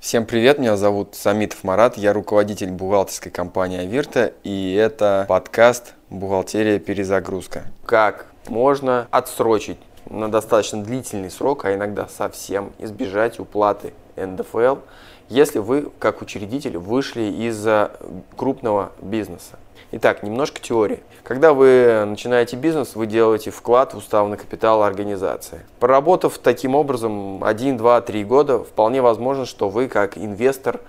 Всем привет, меня зовут Самитов Марат, я руководитель бухгалтерской компании Авирта, и это подкаст «Бухгалтерия. Перезагрузка». Как можно отсрочить на достаточно длительный срок, а иногда совсем избежать уплаты НДФЛ, если вы, как учредитель, вышли из крупного бизнеса. Итак, немножко теории. Когда вы начинаете бизнес, вы делаете вклад в уставный капитал организации. Проработав таким образом 1, 2, 3 года, вполне возможно, что вы как инвестор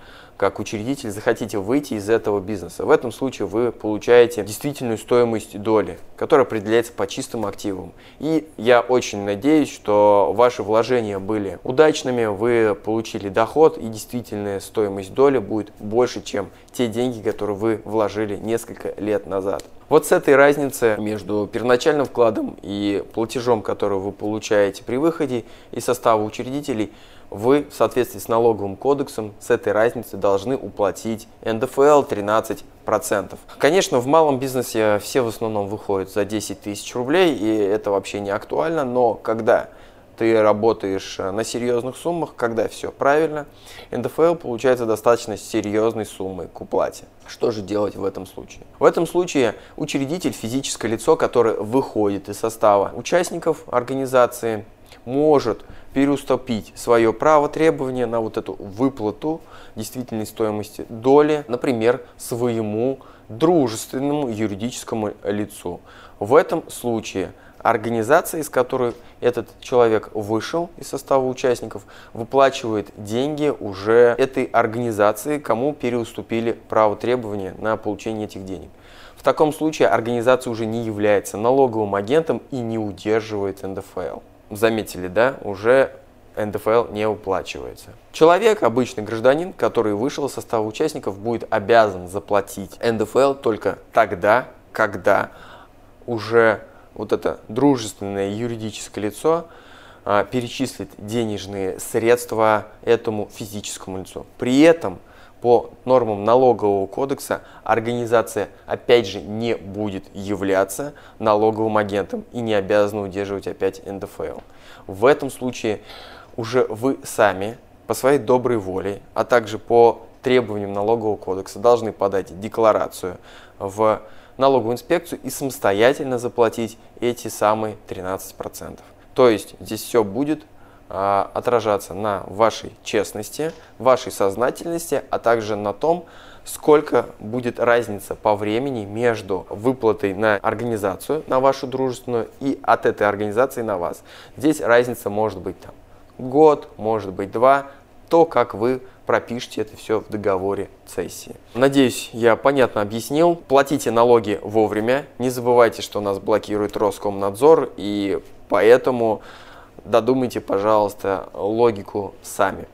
как учредитель захотите выйти из этого бизнеса. В этом случае вы получаете действительную стоимость доли, которая определяется по чистым активам. И я очень надеюсь, что ваши вложения были удачными, вы получили доход и действительная стоимость доли будет больше, чем те деньги, которые вы вложили несколько лет назад. Вот с этой разницы между первоначальным вкладом и платежом, который вы получаете при выходе из состава учредителей, вы в соответствии с налоговым кодексом с этой разницы должны уплатить НДФЛ 13%. Конечно, в малом бизнесе все в основном выходят за 10 тысяч рублей, и это вообще не актуально, но когда ты работаешь на серьезных суммах, когда все правильно, НДФЛ получается достаточно серьезной суммой к уплате. Что же делать в этом случае? В этом случае учредитель, физическое лицо, которое выходит из состава участников организации, может переуступить свое право требования на вот эту выплату действительной стоимости доли, например, своему дружественному юридическому лицу. В этом случае организация, из которой этот человек вышел из состава участников, выплачивает деньги уже этой организации, кому переуступили право требования на получение этих денег. В таком случае организация уже не является налоговым агентом и не удерживает НДФЛ заметили, да, уже НДФЛ не уплачивается. Человек, обычный гражданин, который вышел из состава участников, будет обязан заплатить НДФЛ только тогда, когда уже вот это дружественное юридическое лицо а, перечислит денежные средства этому физическому лицу. При этом по нормам налогового кодекса организация опять же не будет являться налоговым агентом и не обязана удерживать опять НДФЛ. В этом случае уже вы сами по своей доброй воле, а также по требованиям налогового кодекса должны подать декларацию в налоговую инспекцию и самостоятельно заплатить эти самые 13%. То есть здесь все будет а, отражаться на вашей честности, вашей сознательности, а также на том, сколько будет разница по времени между выплатой на организацию, на вашу дружественную, и от этой организации на вас. Здесь разница может быть там год, может быть два, то, как вы пропишите это все в договоре цессии. Надеюсь, я понятно объяснил. Платите налоги вовремя. Не забывайте, что нас блокирует Роскомнадзор, и поэтому додумайте, пожалуйста, логику сами.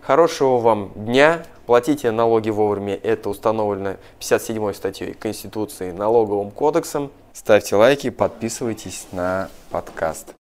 Хорошего вам дня. Платите налоги вовремя. Это установлено 57 статьей Конституции налоговым кодексом. Ставьте лайки, подписывайтесь на подкаст.